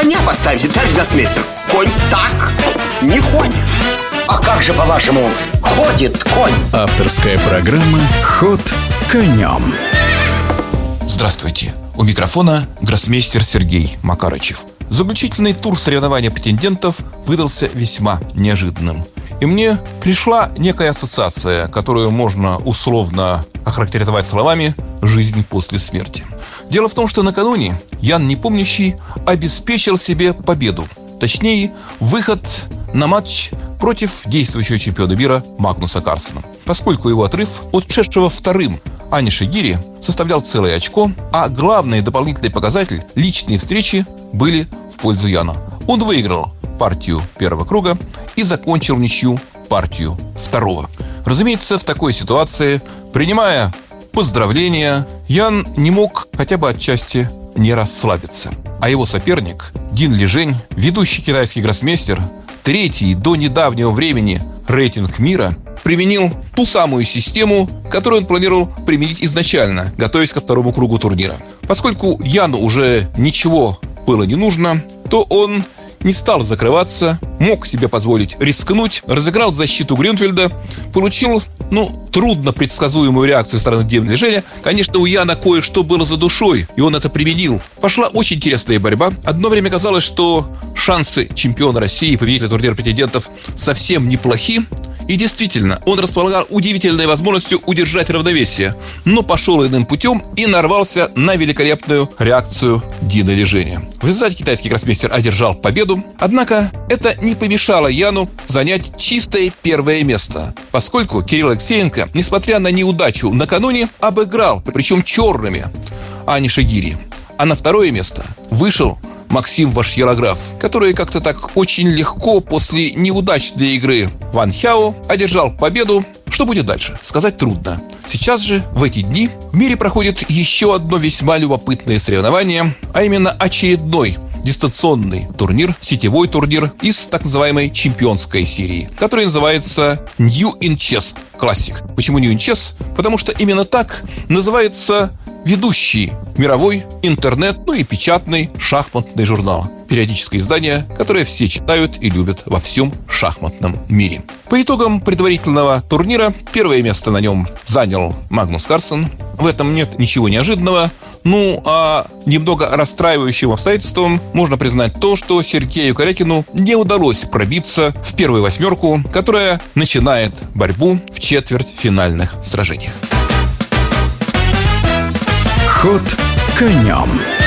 коня поставите, товарищ гроссмейстер Конь так не ходит А как же, по-вашему, ходит конь? Авторская программа «Ход конем» Здравствуйте! У микрофона гроссмейстер Сергей Макарычев. Заключительный тур соревнования претендентов выдался весьма неожиданным. И мне пришла некая ассоциация, которую можно условно охарактеризовать словами «жизнь после смерти». Дело в том, что накануне Ян Непомнящий обеспечил себе победу. Точнее, выход на матч против действующего чемпиона мира Магнуса Карсона. Поскольку его отрыв от шедшего вторым Ани Шигири составлял целое очко, а главный дополнительный показатель – личные встречи были в пользу Яна. Он выиграл партию первого круга и закончил ничью партию второго. Разумеется, в такой ситуации, принимая поздравления, Ян не мог хотя бы отчасти не расслабиться. А его соперник, Дин Лижень, ведущий китайский гроссмейстер, третий до недавнего времени рейтинг мира, применил ту самую систему, которую он планировал применить изначально, готовясь ко второму кругу турнира. Поскольку Яну уже ничего было не нужно, то он не стал закрываться, мог себе позволить рискнуть, разыграл защиту Гринфельда, получил, ну, трудно предсказуемую реакцию стороны движения. Конечно, у Яна кое-что было за душой, и он это применил. Пошла очень интересная борьба. Одно время казалось, что шансы чемпиона России и победителя турнира претендентов совсем неплохи, и действительно, он располагал удивительной возможностью удержать равновесие, но пошел иным путем и нарвался на великолепную реакцию Дина Лежения. В результате китайский гроссмейстер одержал победу, однако это не помешало Яну занять чистое первое место, поскольку Кирилл Алексеенко, несмотря на неудачу накануне, обыграл, причем черными, Ани Шагири. А на второе место вышел Максим Вашьерограф, который как-то так очень легко после неудачной игры Ван Хяо одержал победу. Что будет дальше? Сказать трудно. Сейчас же, в эти дни, в мире проходит еще одно весьма любопытное соревнование, а именно очередной дистанционный турнир, сетевой турнир из так называемой чемпионской серии, который называется New in Chess Classic. Почему New in Chess? Потому что именно так называется ведущий мировой интернет, ну и печатный шахматный журнал. Периодическое издание, которое все читают и любят во всем шахматном мире. По итогам предварительного турнира первое место на нем занял Магнус Карсон. В этом нет ничего неожиданного. Ну, а немного расстраивающим обстоятельством можно признать то, что Сергею Корякину не удалось пробиться в первую восьмерку, которая начинает борьбу в четвертьфинальных сражениях. Ход конем.